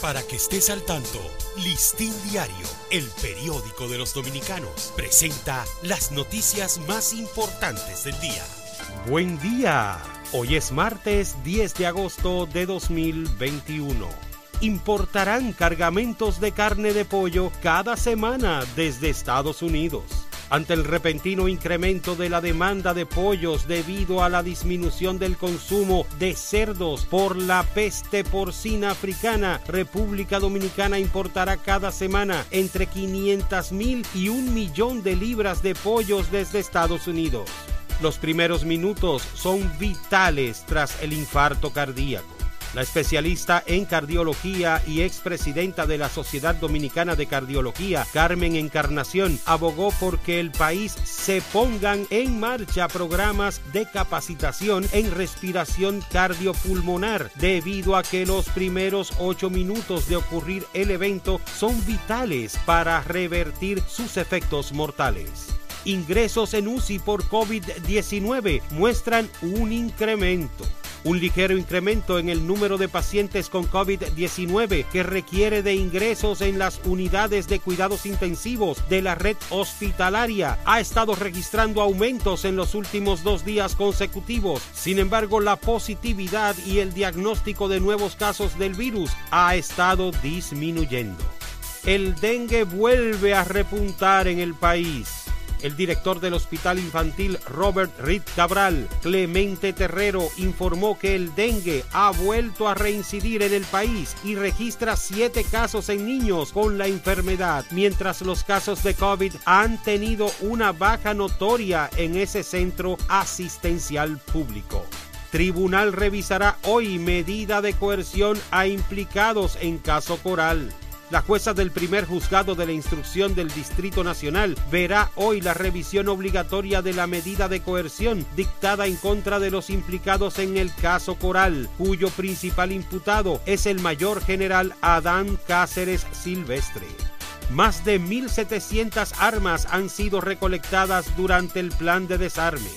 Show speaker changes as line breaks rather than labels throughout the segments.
Para que estés al tanto, Listín Diario, el periódico de los dominicanos, presenta las noticias más importantes del día.
Buen día. Hoy es martes 10 de agosto de 2021. Importarán cargamentos de carne de pollo cada semana desde Estados Unidos ante el repentino incremento de la demanda de pollos debido a la disminución del consumo de cerdos por la peste porcina africana, República Dominicana importará cada semana entre 500 mil y un millón de libras de pollos desde Estados Unidos. Los primeros minutos son vitales tras el infarto cardíaco. La especialista en cardiología y expresidenta de la Sociedad Dominicana de Cardiología, Carmen Encarnación, abogó por que el país se pongan en marcha programas de capacitación en respiración cardiopulmonar, debido a que los primeros ocho minutos de ocurrir el evento son vitales para revertir sus efectos mortales. Ingresos en UCI por COVID-19 muestran un incremento un ligero incremento en el número de pacientes con COVID-19 que requiere de ingresos en las unidades de cuidados intensivos de la red hospitalaria ha estado registrando aumentos en los últimos dos días consecutivos. Sin embargo, la positividad y el diagnóstico de nuevos casos del virus ha estado disminuyendo. El dengue vuelve a repuntar en el país el director del Hospital Infantil Robert Reed Cabral, Clemente Terrero, informó que el dengue ha vuelto a reincidir en el país y registra siete casos en niños con la enfermedad, mientras los casos de COVID han tenido una baja notoria en ese centro asistencial público. Tribunal revisará hoy medida de coerción a implicados en caso Coral. La jueza del primer juzgado de la instrucción del Distrito Nacional verá hoy la revisión obligatoria de la medida de coerción dictada en contra de los implicados en el caso Coral, cuyo principal imputado es el mayor general Adán Cáceres Silvestre. Más de 1.700 armas han sido recolectadas durante el plan de desarme.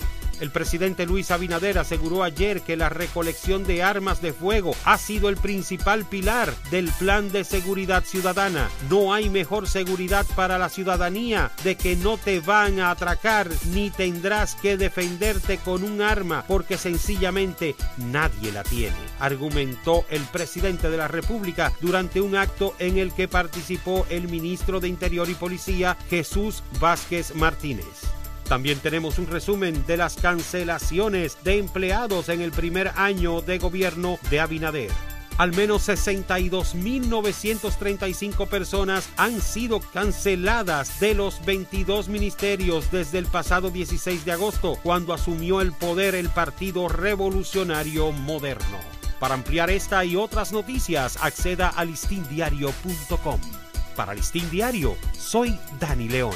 El presidente Luis Abinader aseguró ayer que la recolección de armas de fuego ha sido el principal pilar del plan de seguridad ciudadana. No hay mejor seguridad para la ciudadanía de que no te van a atracar ni tendrás que defenderte con un arma porque sencillamente nadie la tiene, argumentó el presidente de la República durante un acto en el que participó el ministro de Interior y Policía Jesús Vázquez Martínez. También tenemos un resumen de las cancelaciones de empleados en el primer año de gobierno de Abinader. Al menos 62.935 personas han sido canceladas de los 22 ministerios desde el pasado 16 de agosto, cuando asumió el poder el Partido Revolucionario Moderno. Para ampliar esta y otras noticias, acceda a listindiario.com. Para Listín Diario, soy Dani León.